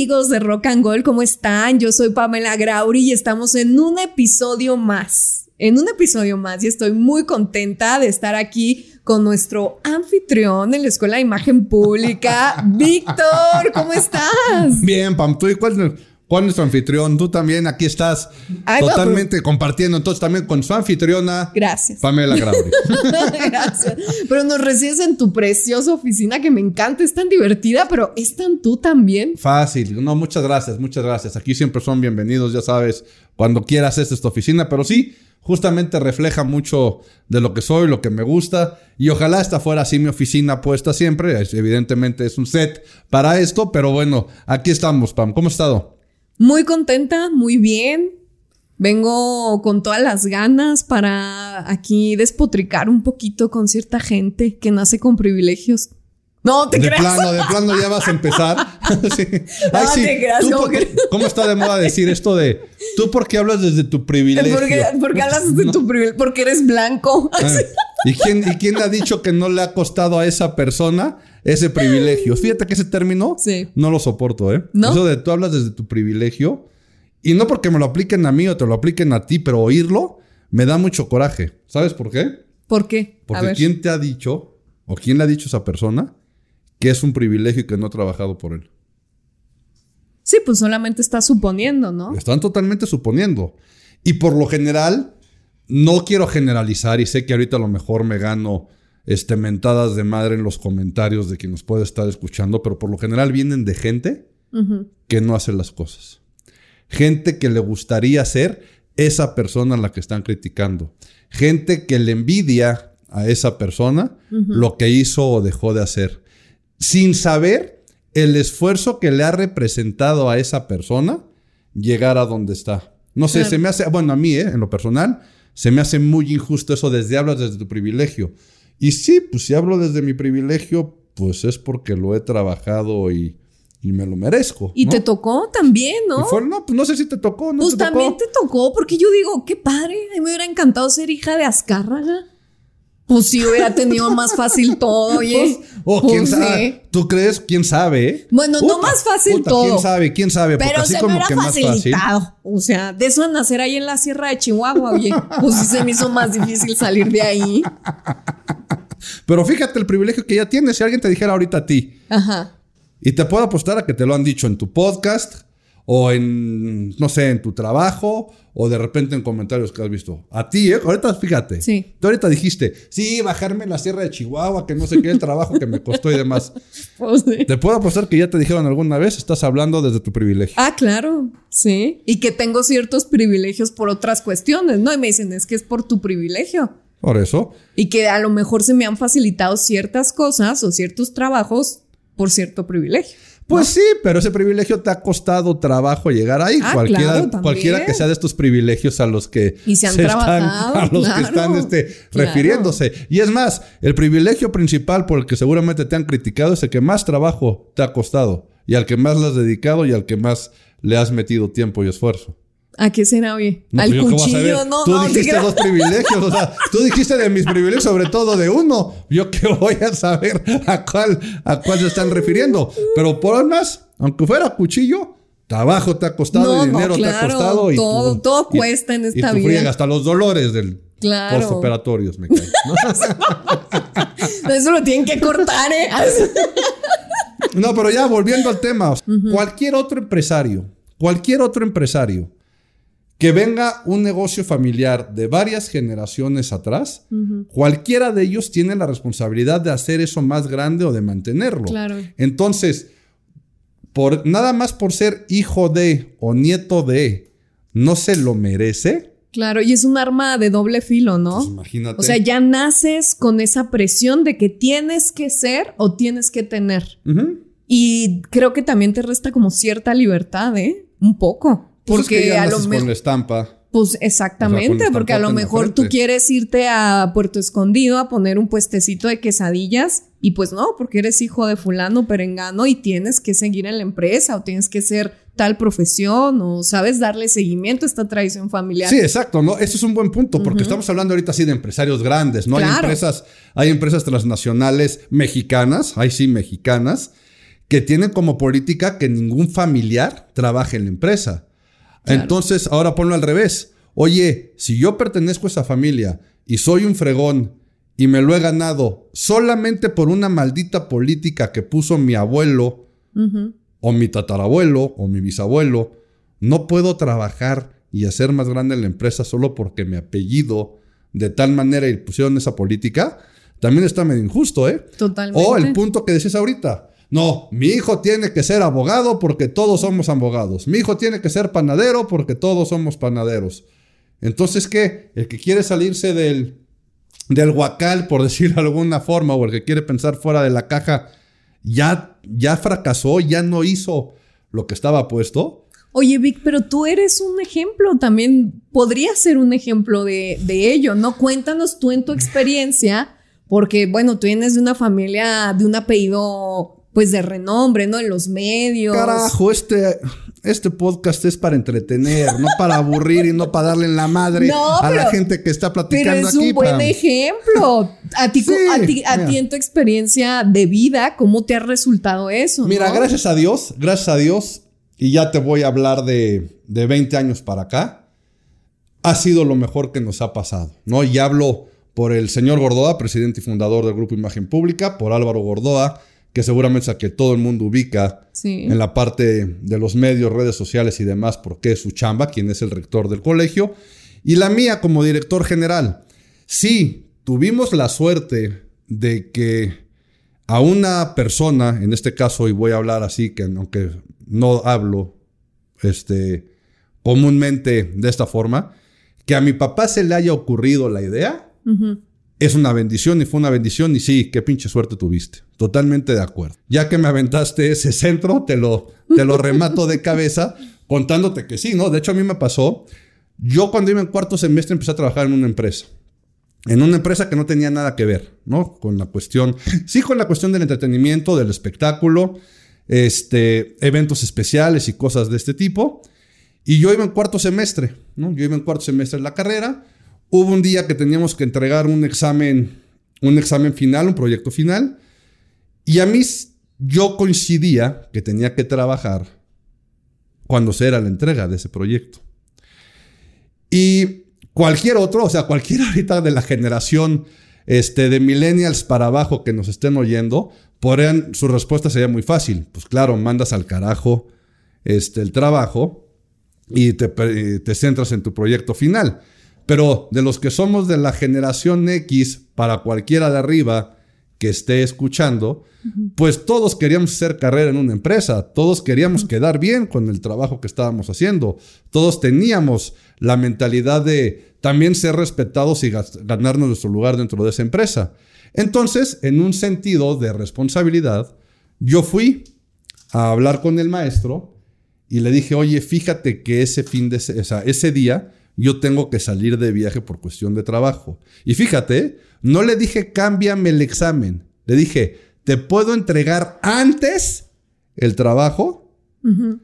amigos de Rock and Gold? ¿Cómo están? Yo soy Pamela Grauri y estamos en un episodio más. En un episodio más y estoy muy contenta de estar aquí con nuestro anfitrión en la Escuela de Imagen Pública, Víctor. ¿Cómo estás? Bien, Pam. ¿Tú y es nuestro anfitrión? Tú también aquí estás Ay, no, totalmente compartiendo entonces también con su anfitriona. Gracias. Pamela Grauri. Gracias. Pero nos recibes en tu preciosa oficina que me encanta, es tan divertida, pero es tan tú también. Fácil. No, muchas gracias, muchas gracias. Aquí siempre son bienvenidos, ya sabes, cuando quieras esta es tu oficina, pero sí, justamente refleja mucho de lo que soy, lo que me gusta. Y ojalá esta fuera así mi oficina puesta siempre. Evidentemente es un set para esto, pero bueno, aquí estamos, Pam. ¿Cómo has estado? Muy contenta, muy bien. Vengo con todas las ganas para aquí despotricar un poquito con cierta gente que nace con privilegios. No te De creas. plano, de plano ya vas a empezar. Sí. Ay, No sí. te creas, ¿Tú como por qué- que- ¿Cómo está de moda decir esto de tú por qué hablas desde tu privilegio? Porque, porque hablas de tu privilegio, porque eres blanco. Ah, ¿Y quién, ¿Y quién ha dicho que no le ha costado a esa persona ese privilegio? Fíjate que ese término Sí. no lo soporto, ¿eh? ¿No? Eso de tú hablas desde tu privilegio y no porque me lo apliquen a mí o te lo apliquen a ti, pero oírlo me da mucho coraje. ¿Sabes por qué? ¿Por qué? A Porque ver. ¿quién te ha dicho o quién le ha dicho a esa persona que es un privilegio y que no ha trabajado por él? Sí, pues solamente estás suponiendo, ¿no? Están totalmente suponiendo. Y por lo general, no quiero generalizar y sé que ahorita a lo mejor me gano este, mentadas de madre en los comentarios de quien nos puede estar escuchando, pero por lo general vienen de gente que no hace las cosas. Gente que le gustaría ser esa persona a la que están criticando. Gente que le envidia a esa persona lo que hizo o dejó de hacer. Sin saber el esfuerzo que le ha representado a esa persona llegar a donde está. No sé, Claro. se me hace, bueno, a mí, ¿eh? en lo personal, se me hace muy injusto eso desde hablas desde tu privilegio. Y sí, pues si hablo desde mi privilegio, pues es porque lo he trabajado y, y me lo merezco. Y ¿no? te tocó también, ¿no? Fue- no, pues no sé si te tocó, no Pues te tocó. también te tocó, porque yo digo, qué padre, a mí me hubiera encantado ser hija de Azcárraga. Pues sí, hubiera tenido más fácil todo, oye. Pues, o quién Pues, sabe. ¿Tú crees? ¿Quién sabe? Bueno, no más fácil todo. ¿Quién sabe? ¿Quién sabe? Porque Pero así se me como hubiera que más fácil. facilitado. O sea, de eso a nacer ahí en la sierra de Chihuahua, oye. Pues sí se me hizo más difícil salir de ahí. Pero fíjate el privilegio que ya tienes. Si alguien te dijera ahorita a ti, Ajá. y te puedo apostar a que te lo han dicho en tu podcast, o en, no sé, en tu trabajo, o de repente en comentarios que has visto. A ti, ¿eh? Ahorita fíjate. Sí. Tú ahorita dijiste, sí, bajarme en la sierra de Chihuahua, que no sé qué, el trabajo que me costó y demás. Pues sí. Te puedo apostar que ya te dijeron alguna vez, estás hablando desde tu privilegio. Ah, claro, sí. Y que tengo ciertos privilegios por otras cuestiones, ¿no? Y me dicen, es que es por tu privilegio. Por eso. Y que a lo mejor se me han facilitado ciertas cosas o ciertos trabajos por cierto privilegio. Pues sí, pero ese privilegio te ha costado trabajo llegar ahí. Ah, cualquiera, claro, cualquiera que sea de estos privilegios a los que Y se han están, trabajado, a los claro, que están este, claro. refiriéndose. Y es más, el privilegio principal por el que seguramente te han criticado es el que más trabajo te ha costado y al que más le has dedicado y al que más le has metido tiempo y esfuerzo. ¿A qué será, oye? No, Al pues cuchillo, no, Tú no, te dijiste dos privilegios, o sea, tú dijiste de mis privilegios, sobre todo de uno. Yo qué voy a saber a cuál, a cuál se están refiriendo. Pero por más, aunque fuera cuchillo, trabajo te ha costado No, y dinero te ha costado. Y todo- todo y- cuesta en y esta tú vida. hasta los dolores del Claro. postoperatorios me caen. ¿no? Eso lo tienen que cortar, ¿eh? No, pero ya volviendo al tema, cualquier otro empresario, cualquier otro empresario que venga un negocio familiar de varias generaciones atrás, cualquiera de ellos tiene la responsabilidad de hacer eso más grande o de mantenerlo. Claro. Entonces, por nada más por ser hijo de o nieto de, no se lo merece. Claro, y es un arma de doble filo, ¿no? Pues imagínate. O sea, ya naces con esa presión de que tienes que ser o tienes que tener. Y creo que también te resta como cierta libertad, ¿eh? Un poco. Pues es Porque que a lo con mejor. la estampa. Pues O sea, exactamente, con porque a lo mejor tú quieres irte a Puerto Escondido a poner un puestecito de quesadillas y pues no, porque eres hijo de fulano perengano y tienes que seguir en la empresa o tienes que ser tal profesión o sabes darle seguimiento a esta tradición familiar. Sí, exacto, ¿no? Eso es un buen punto, porque estamos hablando ahorita sí de empresarios grandes, ¿no? Hay empresas, hay empresas transnacionales mexicanas, hay sí mexicanas, que tienen como política que ningún familiar trabaje en la empresa. Entonces, ahora ponlo al revés. Oye, si yo pertenezco a esa familia y soy un fregón y me lo he ganado solamente por una maldita política que puso mi abuelo o mi tatarabuelo o mi bisabuelo, no puedo trabajar y hacer más grande la empresa solo porque mi apellido de tal manera y pusieron esa política, también está medio injusto, ¿eh? Totalmente. O el punto que decías ahorita. No, mi hijo tiene que ser abogado porque todos somos abogados. Mi hijo tiene que ser panadero porque todos somos panaderos. Entonces, ¿qué? El que quiere salirse del, del huacal, por decirlo de alguna forma, o el que quiere pensar fuera de la caja, ya, ya fracasó, ya no hizo lo que estaba puesto. Oye, Vic, pero tú eres un ejemplo, también podría ser un ejemplo de, de ello, ¿no? Cuéntanos tú en tu experiencia, porque, bueno, tú vienes de una familia, de un apellido pues de renombre, ¿no? En los medios. Carajo, este, este podcast es para entretener, no para aburrir y no para darle en la madre a la gente que está platicando. Pero es un buen ejemplo. A ti, a, ti, en tu experiencia de vida, ¿cómo te ha resultado eso? Mira, gracias a Dios, gracias a Dios, y ya te voy a hablar de, de 20 años para acá, ha sido lo mejor que nos ha pasado, ¿no? Y hablo por el señor Gordoa, presidente y fundador del Grupo Imagen Pública, por Álvaro Gordoa, que seguramente es a que todo el mundo ubica en la parte de los medios, redes sociales y demás, porque es su chamba, quien es el rector del colegio, y la mía como director general. Sí, tuvimos la suerte de que a una persona, en este caso, y voy a hablar así, que aunque no hablo este, comúnmente de esta forma, que a mi papá se le haya ocurrido la idea, es una bendición y fue una bendición y sí, qué pinche suerte tuviste. Totalmente de acuerdo. Ya que me aventaste ese centro, te lo, te lo remato de cabeza contándote que sí, ¿no? De hecho a mí me pasó, yo cuando iba en cuarto semestre empecé a trabajar en una empresa. En una empresa que no tenía nada que ver, ¿no? Con la cuestión, sí con la cuestión del entretenimiento, del espectáculo, este, eventos especiales y cosas de este tipo. Y yo iba en cuarto semestre, ¿no? Yo iba en cuarto semestre en la carrera Hubo un día que teníamos que entregar un examen, un examen final, un proyecto final, y a mí yo coincidía que tenía que trabajar cuando se era la entrega de ese proyecto. Y cualquier otro, o sea, cualquier ahorita de la generación este, de millennials para abajo que nos estén oyendo, podrían, su respuesta sería muy fácil. Pues claro, mandas al carajo este, el trabajo y te, te centras en tu proyecto final. Pero de los que somos de la generación X, para cualquiera de arriba que esté escuchando, pues todos queríamos hacer carrera en una empresa, todos queríamos quedar bien con el trabajo que estábamos haciendo, todos teníamos la mentalidad de también ser respetados y ganarnos nuestro lugar dentro de esa empresa. Entonces, en un sentido de responsabilidad, yo fui a hablar con el maestro y le dije, oye, fíjate que ese fin de, ese día yo tengo que salir de viaje por cuestión de trabajo. Y fíjate, no le dije cámbiame el examen, le dije, ¿te puedo entregar antes el trabajo?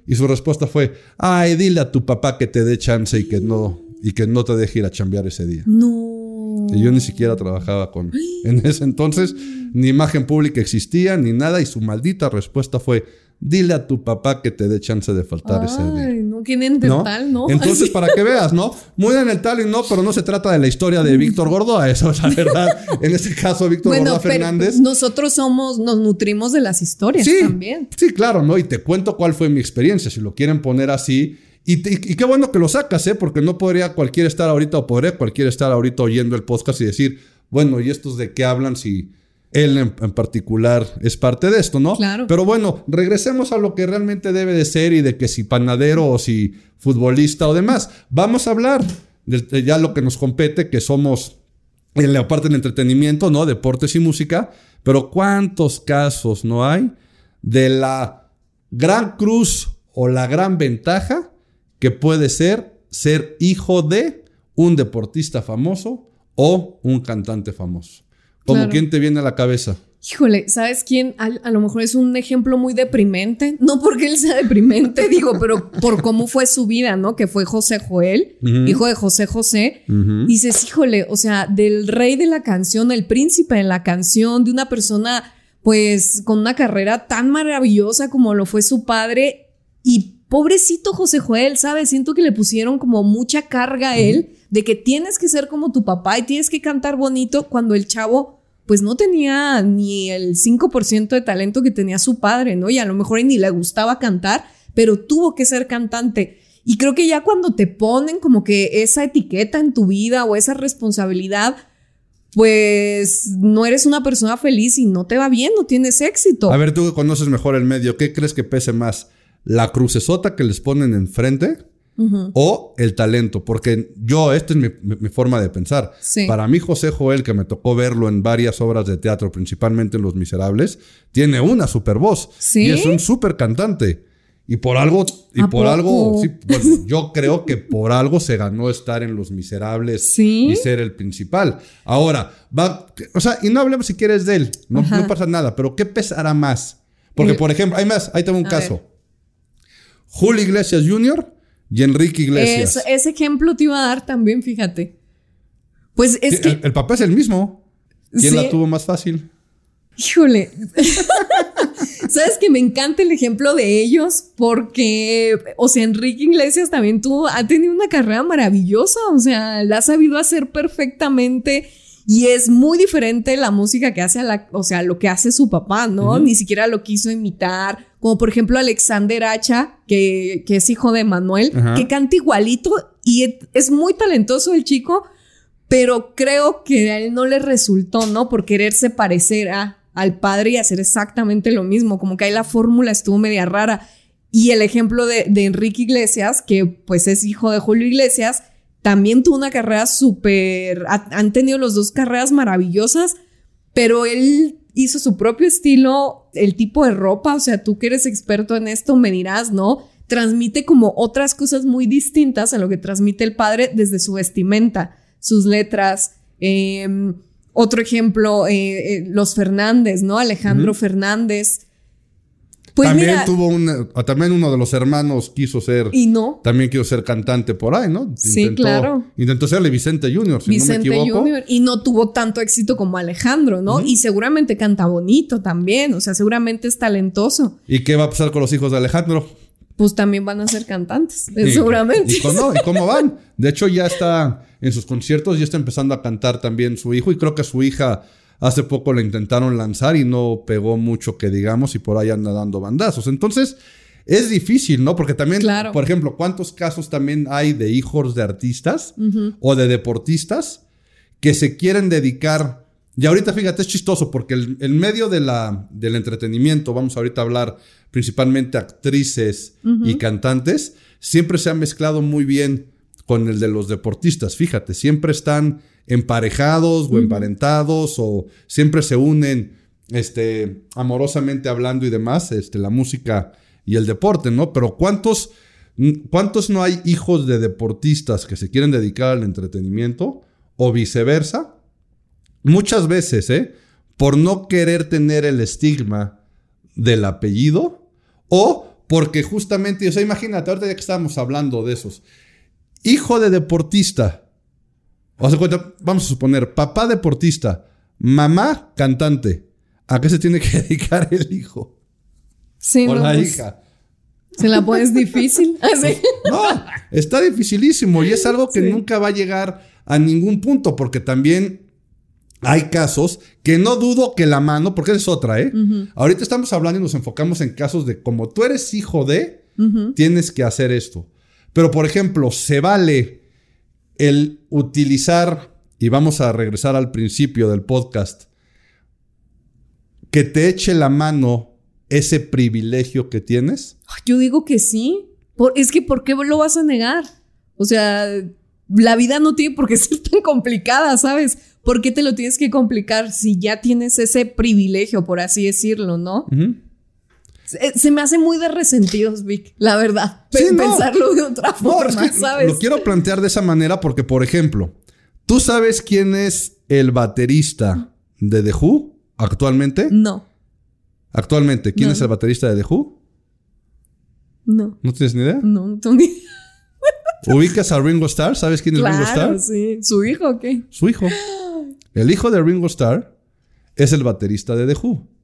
Y su respuesta fue, ay, dile a tu papá que te dé chance y que no, y que no te deje ir a chambear ese día. No. Y yo ni siquiera trabajaba con... En ese entonces, ni imagen pública existía, ni nada, y su maldita respuesta fue, dile a tu papá que te dé chance de faltar ese día. no quieren tal, ¿no? Entonces, para que veas, ¿no? Muy en el tal y no, pero no se trata de la historia de Víctor Gordoa, eso es la verdad. en este caso, Víctor bueno, Gordoa Fernández. Nosotros somos, nos nutrimos de las historias también. Sí, claro, ¿no? Y te cuento cuál fue mi experiencia, si lo quieren poner así. Y, qué bueno que lo sacas, ¿eh? Porque no podría cualquiera estar ahorita, o podría cualquiera estar ahorita oyendo el podcast y decir, bueno, ¿y estos de qué hablan si él en, particular es parte de esto, ¿no? Claro. Pero bueno, regresemos a lo que realmente debe de ser y de que si panadero o si futbolista o demás. Vamos a hablar de, ya lo que nos compete, que somos en la parte del entretenimiento, ¿no? Deportes y música. Pero ¿cuántos casos no hay de la gran cruz o la gran ventaja que puede ser ser hijo de un deportista famoso o un cantante famoso? ¿Como quién te viene a la cabeza? Híjole, ¿sabes quién? A, lo mejor es un ejemplo muy deprimente. No porque él sea deprimente, digo, pero por cómo fue su vida, ¿no? Que fue José Joel, hijo de José José. Dices, híjole, o sea, del rey de la canción, el príncipe de la canción, de una persona pues con una carrera tan maravillosa como lo fue su padre y pobrecito José Joel, ¿sabes? Siento que le pusieron como mucha carga a él de que tienes que ser como tu papá y tienes que cantar bonito cuando el chavo pues no tenía ni el 5% de talento que tenía su padre, ¿no? Y a lo mejor ni le gustaba cantar, pero tuvo que ser cantante. Y creo que ya cuando te ponen como que esa etiqueta en tu vida o esa responsabilidad, pues no eres una persona feliz y no te va bien, no tienes éxito. A ver, tú que conoces mejor el medio, ¿qué crees que pese más? ¿La crucesota que les ponen enfrente? O el talento, porque yo, esta es mi, forma de pensar. Para mí, José Joel, que me tocó verlo en varias obras de teatro, principalmente en Los Miserables, tiene una super voz. Y es un super cantante. Y por algo, y por algo, yo creo que por algo se ganó estar en Los Miserables y ser el principal. Ahora, va, o sea, y no hablemos si quieres de él, no, pasa nada, pero ¿qué pesará más? Porque, por ejemplo, hay más, ahí tengo un caso. Julio Iglesias Jr. y Enrique Iglesias. ese ejemplo te iba a dar también, fíjate. Pues es que. El, papá es el mismo. ¿Quién la tuvo más fácil? Híjole. Sabes que me encanta el ejemplo de ellos porque, o sea, Enrique Iglesias también tuvo, ha tenido una carrera maravillosa, o sea, la ha sabido hacer perfectamente y es muy diferente la música que hace, a la, o sea, lo que hace su papá, ¿no? Ni siquiera lo quiso imitar. Como por ejemplo Alexander Hacha, que, que es hijo de Manuel, que canta igualito y es muy talentoso el chico, pero creo que a él no le resultó, ¿no? Por quererse parecer a, al padre y hacer exactamente lo mismo. Como que ahí la fórmula estuvo media rara. Y el ejemplo de, de Enrique Iglesias, que pues es hijo de Julio Iglesias, también tuvo una carrera súper, han tenido los dos carreras maravillosas, pero él hizo su propio estilo, el tipo de ropa, o sea, tú que eres experto en esto me dirás, ¿no? Transmite como otras cosas muy distintas a lo que transmite el padre desde su vestimenta, sus letras. Em, otro ejemplo, eh, eh, los Fernández, ¿no? Alejandro Fernández. Pues también tuvo un, también uno de los hermanos quiso ser. Y no. También quiso ser cantante por ahí, ¿no? Sí, claro. Intentó serle Vicente Junior, si Vicente no me equivoco. Junior. Y no tuvo tanto éxito como Alejandro, ¿no? Y seguramente canta bonito también. O sea, seguramente es talentoso. ¿Y qué va a pasar con los hijos de Alejandro? Pues también van a ser cantantes, seguramente. ¿Y cómo, ¿Y cómo van? De hecho, ya está en sus conciertos, ya está empezando a cantar también su hijo. Y creo que su hija Hace poco la intentaron lanzar y no pegó mucho que digamos y por ahí anda dando bandazos. Entonces, es difícil, ¿no? Porque también, por ejemplo, ¿cuántos casos también hay de hijos de artistas o de deportistas que se quieren dedicar? Y ahorita, fíjate, es chistoso porque el, medio de la, del entretenimiento, vamos ahorita a hablar principalmente actrices y cantantes, siempre se ha mezclado muy bien con el de los deportistas. Fíjate, siempre están emparejados o emparentados o siempre se unen este, amorosamente hablando y demás, este, la música y el deporte, ¿no? Pero ¿cuántos, ¿cuántos no hay hijos de deportistas que se quieren dedicar al entretenimiento o viceversa? Muchas veces, ¿eh? Por no querer tener el estigma del apellido o porque justamente, o sea, imagínate, ahorita ya que estábamos hablando de esos, hijo de deportista, o sea, vamos a suponer, papá deportista, mamá cantante. ¿A qué se tiene que dedicar el hijo? Sí, o la pues, hija. Se la pones difícil. ¿Ah, no, está dificilísimo y es algo que nunca va a llegar a ningún punto porque también hay casos que no dudo que la mano, porque es otra, ¿eh? Ahorita estamos hablando y nos enfocamos en casos de como tú eres hijo de, tienes que hacer esto. Pero, por ejemplo, se vale el utilizar, y vamos a regresar al principio del podcast, que te eche la mano ese privilegio que tienes? Yo digo que sí. es que ¿por qué lo vas a negar? O sea, la vida no tiene por qué ser tan complicada, ¿sabes? ¿Por qué te lo tienes que complicar si ya tienes ese privilegio, por así decirlo, ¿no? Se, me hace muy de resentidos, Vic, la verdad. Pensarlo de otra forma, ¿sabes? Lo quiero plantear de esa manera porque, por ejemplo, ¿tú sabes quién es el baterista de The Who actualmente? No. Actualmente, ¿quién es el baterista de The Who? No. ¿No tienes ni idea? No, no tengo ni idea. ¿Ubicas a Ringo Starr? ¿Sabes quién es Ringo Starr? sí. ¿Su hijo o qué? Su hijo. El hijo de Ringo Starr es el baterista de The Who.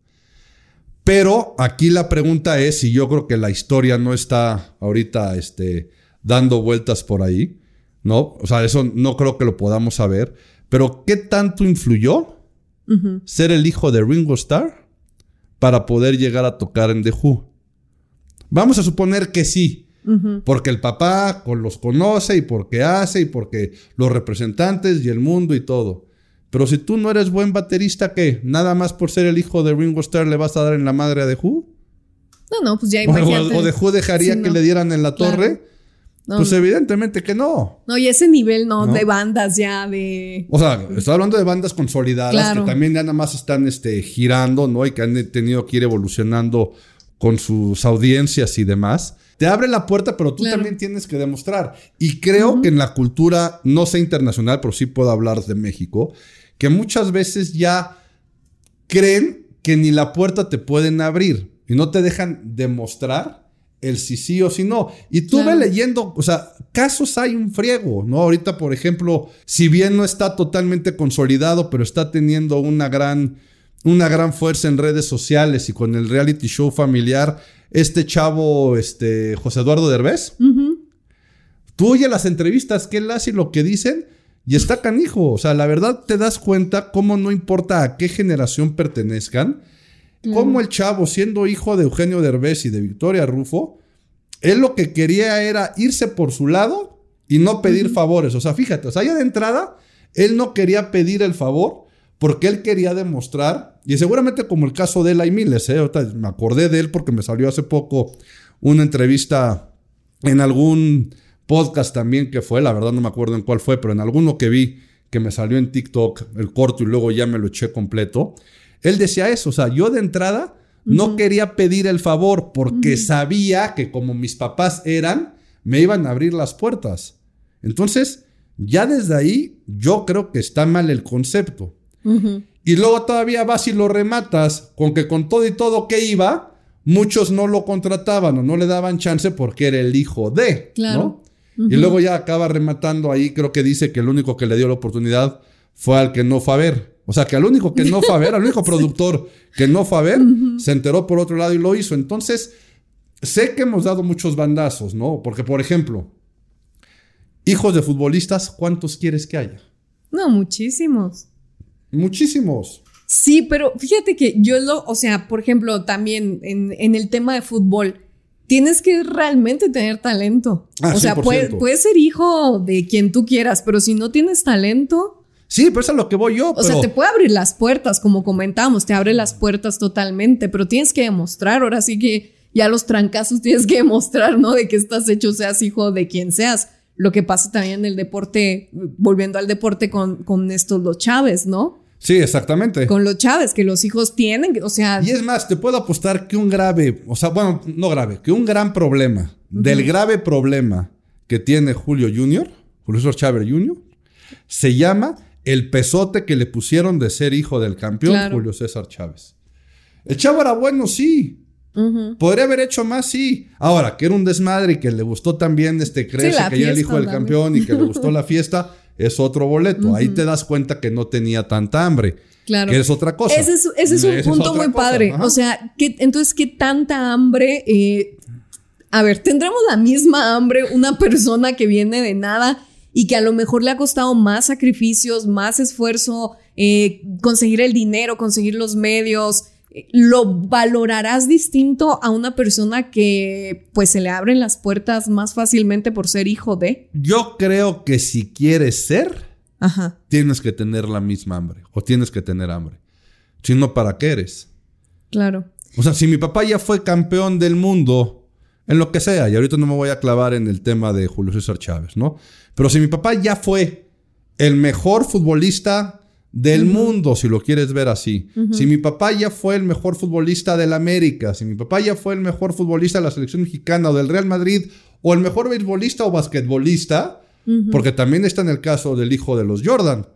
Pero aquí la pregunta es, y yo creo que la historia no está ahorita este, dando vueltas por ahí, ¿no? O sea, eso no creo que lo podamos saber, pero ¿qué tanto influyó ser el hijo de Ringo Starr para poder llegar a tocar en The Who? Vamos a suponer que sí, porque el papá los conoce y porque hace y porque los representantes y el mundo y todo. Pero si tú no eres buen baterista, ¿qué? ¿Nada más por ser el hijo de Ringo Starr le vas a dar en la madre a The Who? No, no, pues ya imagínate. O, o The Who dejaría que le dieran en la torre. pues evidentemente que no. No, y ese nivel no, de bandas ya de. O sea, estoy hablando de bandas consolidadas que también ya nada más están este, girando, ¿no? Y que han tenido que ir evolucionando con sus audiencias y demás. Te abre la puerta, pero tú también tienes que demostrar. Y creo que en la cultura, no sé internacional, pero sí puedo hablar de México, que muchas veces ya creen que ni la puerta te pueden abrir y no te dejan demostrar el sí sí o sí no. Y tú leyendo, o sea, casos hay un friego, ¿no? Ahorita, por ejemplo, si bien no está totalmente consolidado, pero está teniendo una gran, una gran fuerza en redes sociales y con el reality show familiar, este chavo, este, José Eduardo Derbez. Tú oyes las entrevistas que él hace y lo que dicen, y está canijo. O sea, la verdad te das cuenta cómo no importa a qué generación pertenezcan, cómo el chavo, siendo hijo de Eugenio Derbez y de Victoria Rufo, él lo que quería era irse por su lado y no pedir favores. O sea, fíjate, o sea, ya de entrada, él no quería pedir el favor porque él quería demostrar, y seguramente como el caso de él hay miles, ¿eh? me acordé de él porque me salió hace poco una entrevista en algún podcast también que fue, la verdad no me acuerdo en cuál fue, pero en alguno que vi que me salió en TikTok el corto y luego ya me lo eché completo, él decía eso, o sea, yo de entrada no quería pedir el favor porque sabía que como mis papás eran, me iban a abrir las puertas. Entonces, ya desde ahí yo creo que está mal el concepto. Y luego todavía vas y lo rematas con que con todo y todo que iba, muchos no lo contrataban o no le daban chance porque era el hijo de. Claro. Y luego ya acaba rematando ahí, creo que dice que el único que le dio la oportunidad fue al que no fue a ver. O sea, que al único que no fue a ver, al único productor que no fue a ver, se enteró por otro lado y lo hizo. Entonces, sé que hemos dado muchos bandazos, ¿no? Porque, por ejemplo, hijos de futbolistas, ¿cuántos quieres que haya? No, muchísimos. Muchísimos. Sí, pero fíjate que yo lo, o sea, por ejemplo, también en, en el tema de fútbol, tienes que realmente tener talento. Ah, o sea, puedes ser hijo de quien tú quieras, pero si no tienes talento. Sí, pero eso es lo que voy yo. O sea, te puede abrir las puertas, como comentamos, te abre las puertas totalmente, pero tienes que demostrar, ahora sí que ya los trancazos tienes que demostrar, ¿no? De que estás hecho, seas hijo de quien seas. Lo que pasa también en el deporte, volviendo al deporte con, con estos los Chávez, ¿no? Sí, exactamente. Con los Chávez, que los hijos tienen, o sea... Y es más, te puedo apostar que un grave, o sea, bueno, no grave, que un gran problema, del grave problema que tiene Julio Jr., Julio César Chávez Jr., se llama el pesote que le pusieron de ser hijo del campeón Julio César Chávez. El chavo era bueno, sí. Podría haber hecho más, sí. Ahora, que era un desmadre y que le gustó también este crece, que era el hijo del campeón y que le gustó la fiesta es otro boleto. Ahí te das cuenta que no tenía tanta hambre. Claro. Que es otra cosa. Ese es, un punto muy padre. O sea, entonces, ¿qué tanta hambre? Eh, a ver, ¿tendremos la misma hambre una persona que viene de nada y que a lo mejor le ha costado más sacrificios, más esfuerzo, eh, conseguir el dinero, conseguir los medios, lo valorarás distinto a una persona que pues se le abren las puertas más fácilmente por ser hijo de? Yo creo que si quieres ser, tienes que tener la misma hambre o tienes que tener hambre. Si no, ¿para qué eres? Claro. O sea, si mi papá ya fue campeón del mundo en lo que sea, y ahorita no me voy a clavar en el tema de Julio César Chávez, ¿no? Pero si mi papá ya fue el mejor futbolista del mundo, si lo quieres ver así. Si mi papá ya fue el mejor futbolista del América, si mi papá ya fue el mejor futbolista de la selección mexicana o del Real Madrid, o el mejor beisbolista o basquetbolista, porque también está en el caso del hijo de los Jordan,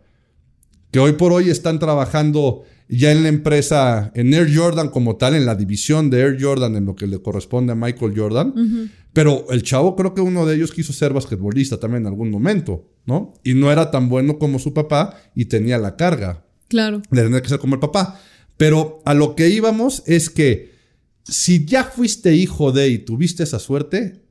que hoy por hoy están trabajando ya en la empresa, en Air Jordan como tal, en la división de Air Jordan, en lo que le corresponde a Michael Jordan. Pero el chavo creo que uno de ellos quiso ser basquetbolista también en algún momento, ¿no? Y no era tan bueno como su papá y tenía la carga. Claro. De tener que ser como el papá. Pero a lo que íbamos es que si ya fuiste hijo de y tuviste esa suerte,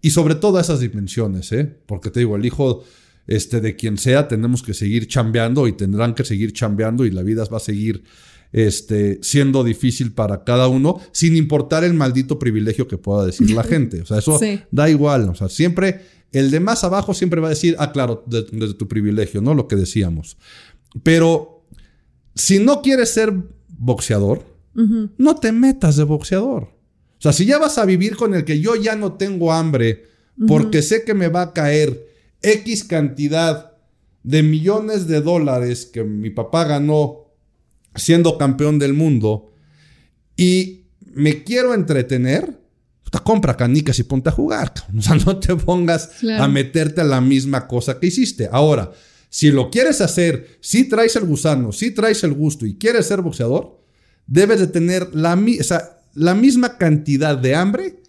y sobre todo esas dimensiones, ¿eh? Porque te digo, el hijo este, de quien sea, tenemos que seguir chambeando y tendrán que seguir chambeando y la vida va a seguir este, siendo difícil para cada uno, sin importar el maldito privilegio que pueda decir la gente. O sea, eso da igual. O sea, siempre el de más abajo siempre va a decir, ah, claro, desde tu privilegio, ¿no? Lo que decíamos. Pero si no quieres ser boxeador, no te metas de boxeador. O sea, si ya vas a vivir con el que yo ya no tengo hambre porque sé que me va a caer X cantidad de millones de dólares que mi papá ganó siendo campeón del mundo y me quiero entretener, te compra canicas y ponte a jugar. O sea, no te pongas a meterte a la misma cosa que hiciste. Ahora, si lo quieres hacer, si traes el gusano, si traes el gusto y quieres ser boxeador, debes de tener la, la misma cantidad de hambre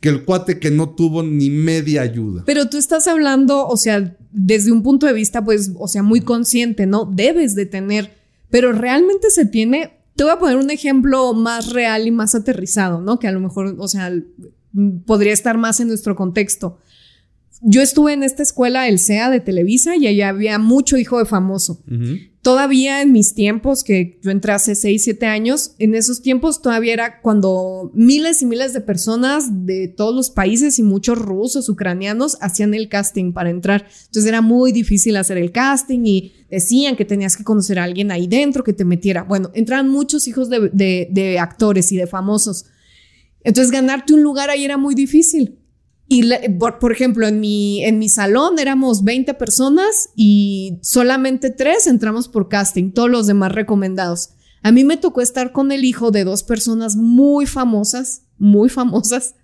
que el cuate que no tuvo ni media ayuda. Pero tú estás hablando, o sea, desde un punto de vista, pues, o sea, muy consciente, ¿no? Debes de tener, pero realmente se tiene, te voy a poner un ejemplo más real y más aterrizado, ¿no? Que a lo mejor, o sea, podría estar más en nuestro contexto. Yo estuve en esta escuela, el SEA de Televisa, y allá había mucho hijo de famoso. Todavía en mis tiempos, que yo entré hace 6, 7 años, en esos tiempos todavía era cuando miles y miles de personas de todos los países y muchos rusos, ucranianos hacían el casting para entrar. Entonces era muy difícil hacer el casting y decían que tenías que conocer a alguien ahí dentro que te metiera. Bueno, entraban muchos hijos de, de actores y de famosos. Entonces ganarte un lugar ahí era muy difícil. Y por, ejemplo, en mi, en mi salón éramos 20 personas y solamente tres entramos por casting, todos los demás recomendados. A mí me tocó estar con el hijo de dos personas muy famosas, muy famosas,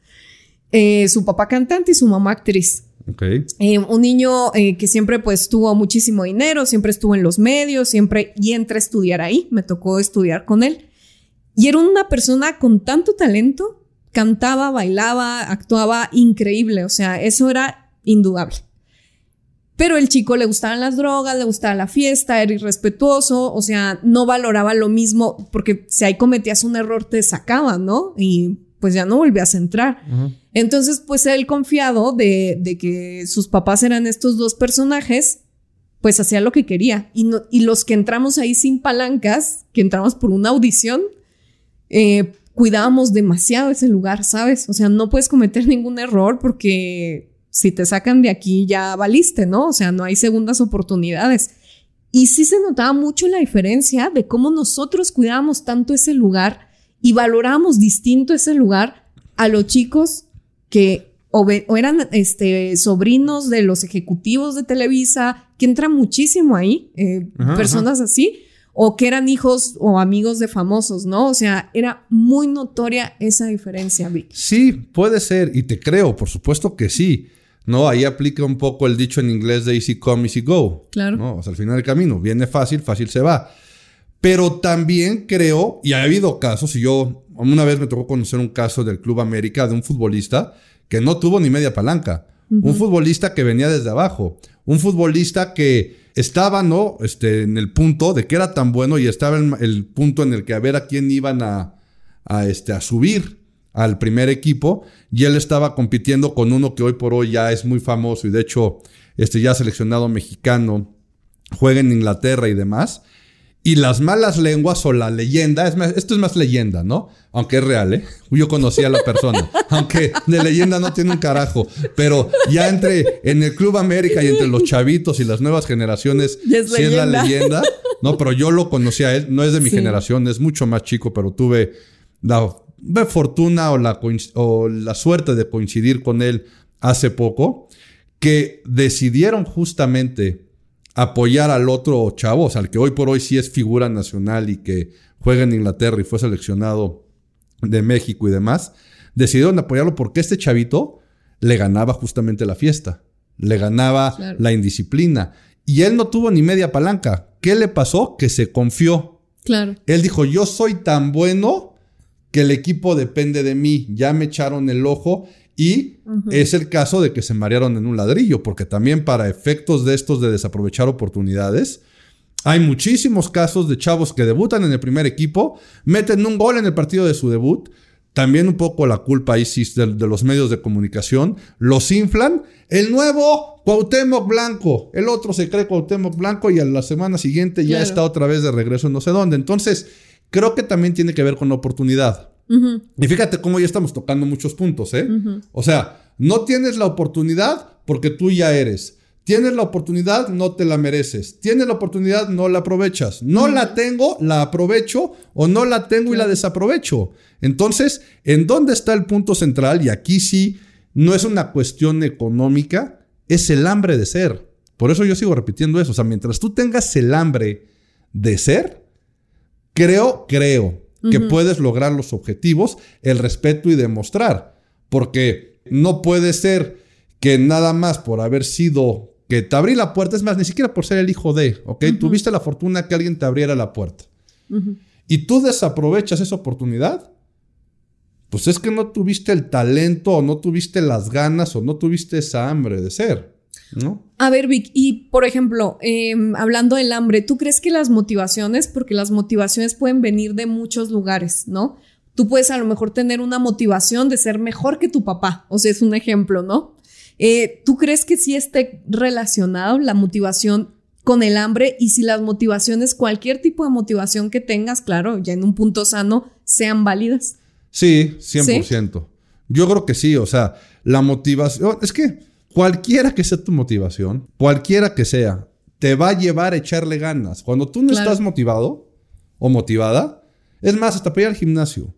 eh, su papá cantante y su mamá actriz. Okay. Eh, un niño eh, que siempre pues tuvo muchísimo dinero, siempre estuvo en los medios, siempre y entré a estudiar ahí, me tocó estudiar con él. Y era una persona con tanto talento cantaba, bailaba, actuaba increíble, o sea, eso era indudable. Pero el chico le gustaban las drogas, le gustaba la fiesta, era irrespetuoso, o sea, no valoraba lo mismo, porque si ahí cometías un error te sacaban, ¿no? Y pues ya no volvías a entrar. Entonces, pues él confiado de, de, que sus papás eran estos dos personajes, pues hacía lo que quería. Y, no, y los que entramos ahí sin palancas, que entramos por una audición, eh, cuidábamos demasiado ese lugar, ¿sabes? O sea, no puedes cometer ningún error porque si te sacan de aquí ya valiste, ¿no? O sea, no hay segundas oportunidades. Y sí se notaba mucho la diferencia de cómo nosotros cuidábamos tanto ese lugar y valoramos distinto ese lugar a los chicos que o, eran este, sobrinos de los ejecutivos de Televisa, que entra muchísimo ahí, eh, personas así, o que eran hijos o amigos de famosos, ¿no? O sea, era muy notoria esa diferencia, Vic. Sí, puede ser, y te creo, por supuesto que sí. No, ahí aplica un poco el dicho en inglés de easy come, easy go. Claro. ¿no? O sea, al final del camino, viene fácil, fácil se va. Pero también creo, y ha habido casos, y yo una vez me tocó conocer un caso del Club América de un futbolista que no tuvo ni media palanca. Un futbolista que venía desde abajo. Un futbolista que estaba, ¿no? Este, en el punto de que era tan bueno y estaba en el punto en el que a ver a quién iban a, a, este, a subir al primer equipo y él estaba compitiendo con uno que hoy por hoy ya es muy famoso y de hecho este ya seleccionado mexicano, juega en Inglaterra y demás. Y las malas lenguas o la leyenda, es esto es más leyenda, ¿no? Aunque es real, ¿eh? Yo conocí a la persona, aunque de leyenda no tiene un carajo, pero ya entre en el Club América y entre los chavitos y las nuevas generaciones, es sí es la leyenda, ¿no? Pero yo lo conocí a él, no es de mi generación, es mucho más chico, pero tuve la, fortuna o la, o la suerte de coincidir con él hace poco, que decidieron justamente apoyar al otro chavo, o sea, al que hoy por hoy sí es figura nacional y que juega en Inglaterra y fue seleccionado de México y demás, decidieron apoyarlo porque este chavito le ganaba justamente la fiesta, le ganaba la indisciplina y él no tuvo ni media palanca. ¿Qué le pasó? Que se confió. Claro. Él dijo, yo soy tan bueno que el equipo depende de mí, ya me echaron el ojo y es el caso de que se marearon en un ladrillo, porque también para efectos de estos de desaprovechar oportunidades, hay muchísimos casos de chavos que debutan en el primer equipo, meten un gol en el partido de su debut, también un poco la culpa ahí sí de, de, los medios de comunicación, los inflan. El nuevo Cuauhtémoc Blanco, el otro se cree Cuauhtémoc Blanco y a la semana siguiente ya está otra vez de regreso en no sé dónde. Entonces, creo que también tiene que ver con la oportunidad. Y fíjate cómo ya estamos tocando muchos puntos, ¿eh? O sea, no tienes la oportunidad porque tú ya eres. Tienes la oportunidad, no te la mereces. Tienes la oportunidad, no la aprovechas. No la tengo, la aprovecho o no la tengo y la desaprovecho. Entonces, ¿en dónde está el punto central? Y aquí sí, no es una cuestión económica, es el hambre de ser. Por eso yo sigo repitiendo eso. O sea, mientras tú tengas el hambre de ser, creo, creo que puedes lograr los objetivos, el respeto y demostrar. Porque no puede ser que nada más por haber sido que te abrí la puerta, es más, ni siquiera por ser el hijo de, ¿ok? Tuviste la fortuna que alguien te abriera la puerta. Y tú desaprovechas esa oportunidad, pues es que no tuviste el talento o no tuviste las ganas o no tuviste esa hambre de ser. ¿No? A ver, Vic, y por ejemplo, em, hablando del hambre, ¿tú crees que las motivaciones, porque las motivaciones pueden venir de muchos lugares, ¿no? Tú puedes a lo mejor tener una motivación de ser mejor que tu papá, o sea, es un ejemplo, ¿no? Eh, ¿Tú crees que sí esté relacionado la motivación con el hambre y si las motivaciones, cualquier tipo de motivación que tengas, claro, ya en un punto sano, sean válidas? Sí, 100%. Yo creo que sí, o sea, la motivación, es que cualquiera que sea tu motivación, cualquiera que sea, te va a llevar a echarle ganas. Cuando tú no estás motivado o motivada, es más, hasta para ir al gimnasio.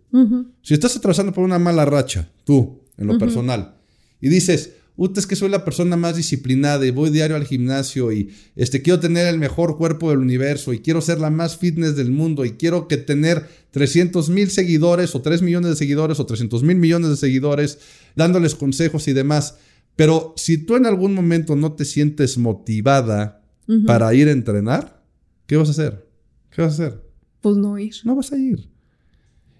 Si estás atravesando por una mala racha, tú, en lo personal, y dices, Uta, es que soy la persona más disciplinada y voy diario al gimnasio y este, quiero tener el mejor cuerpo del universo y quiero ser la más fitness del mundo y quiero que tener 300 mil seguidores o 3 millones de seguidores o 300 mil millones de seguidores dándoles consejos y demás. Pero si tú en algún momento no te sientes motivada para ir a entrenar, ¿qué vas a hacer? ¿Qué vas a hacer? Pues no ir. No vas a ir.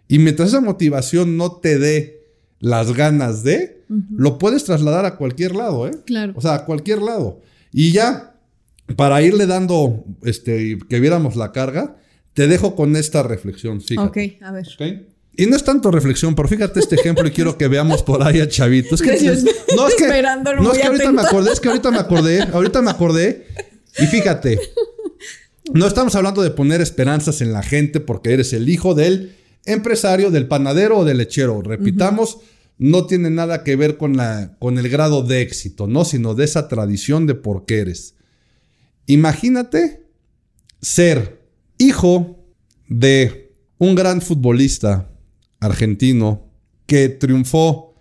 Y mientras esa motivación no te dé las ganas de, lo puedes trasladar a cualquier lado, ¿eh? Claro. O sea, a cualquier lado. Y ya, para irle dando, este, que viéramos la carga, te dejo con esta reflexión, fíjate. Ok, a ver. Y no es tanto reflexión, pero fíjate este ejemplo y quiero que veamos por ahí a Chavito. Es que, no, es que, no, es que ahorita me acordé, es que ahorita me acordé, ahorita me acordé. Y fíjate, no estamos hablando de poner esperanzas en la gente porque eres el hijo del empresario, del panadero o del lechero. Repitamos, no tiene nada que ver con, la, con el grado de éxito, ¿no? Sino de esa tradición de por qué eres. Imagínate ser hijo de un gran futbolista argentino que triunfó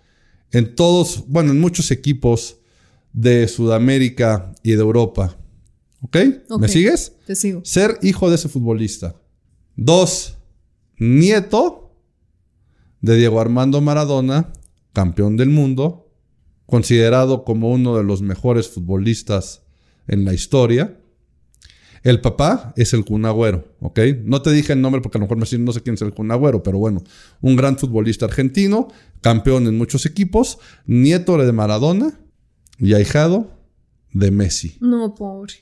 en todos, bueno, en muchos equipos de Sudamérica y de Europa. ¿Ok? ¿Me sigues? Te sigo. Ser hijo de ese futbolista. Dos, nieto de Diego Armando Maradona campeón del mundo, considerado como uno de los mejores futbolistas en la historia. El papá es el Cunagüero, ¿ok? No te dije el nombre porque a lo mejor me no sé quién es el Cunagüero, pero bueno, un gran futbolista argentino, campeón en muchos equipos, nieto de Maradona y ahijado de Messi. No, pobre.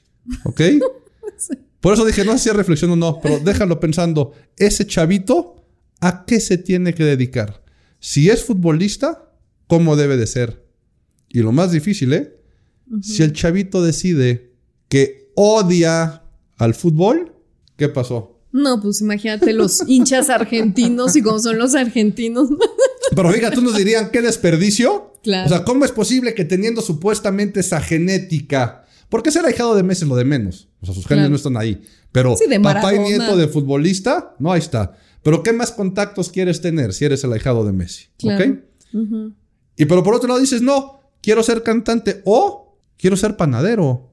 ¿Ok? Por eso dije, no sé si reflexión o no, pero déjalo pensando, ese chavito, ¿a qué se tiene que dedicar? Si es futbolista, ¿cómo debe de ser? Y lo más difícil, ¿eh? Si el chavito decide que odia al fútbol, ¿qué pasó? No, pues imagínate los hinchas argentinos y cómo son los argentinos. Pero fíjate, tú nos dirían, qué desperdicio. Claro. O sea, ¿cómo es posible que teniendo supuestamente esa genética, porque ser ahijado de Messi es lo de menos? O sea, sus genes no están ahí. Pero papá y nieto de futbolista, no, ahí está. Pero ¿qué más contactos quieres tener si eres el ahijado de Messi? ¿Ok? Y pero por otro lado dices, no, quiero ser cantante o quiero ser panadero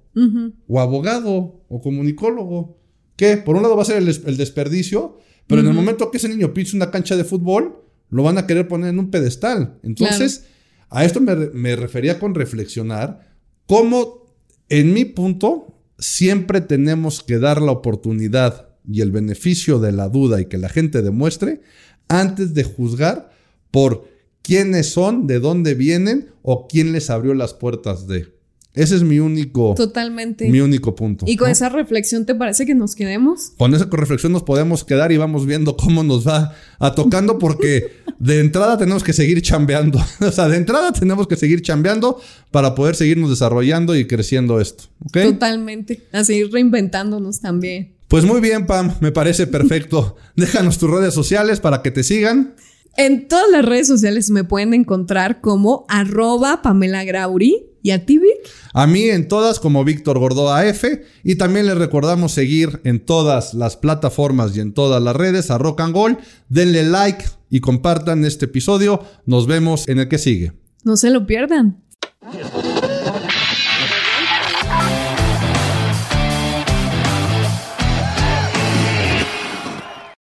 o abogado o comunicólogo. ¿Qué? Por un lado va a ser el, desperdicio, pero en el momento que ese niño pisa una cancha de fútbol, lo van a querer poner en un pedestal. Entonces, a esto me, me refería con reflexionar cómo en mi punto siempre tenemos que dar la oportunidad y el beneficio de la duda y que la gente demuestre antes de juzgar por quiénes son, de dónde vienen o quién les abrió las puertas de. Ese es mi único. Totalmente. Mi único punto. ¿Y con esa reflexión te parece que nos quedemos? Con esa reflexión nos podemos quedar y vamos viendo cómo nos va a tocando, porque de entrada tenemos que seguir chambeando. o sea, de entrada tenemos que seguir chambeando para poder seguirnos desarrollando y creciendo esto. Totalmente. A seguir reinventándonos también. Pues muy bien, Pam, me parece perfecto. Déjanos tus redes sociales para que te sigan. En todas las redes sociales me pueden encontrar como arroba Pamela Grauri. ¿Y a ti, Vic? A mí en todas como Víctor Gordoa F. Y también les recordamos seguir en todas las plataformas y en todas las redes a Rock and Gold. Denle like y compartan este episodio. Nos vemos en el que sigue. No se lo pierdan.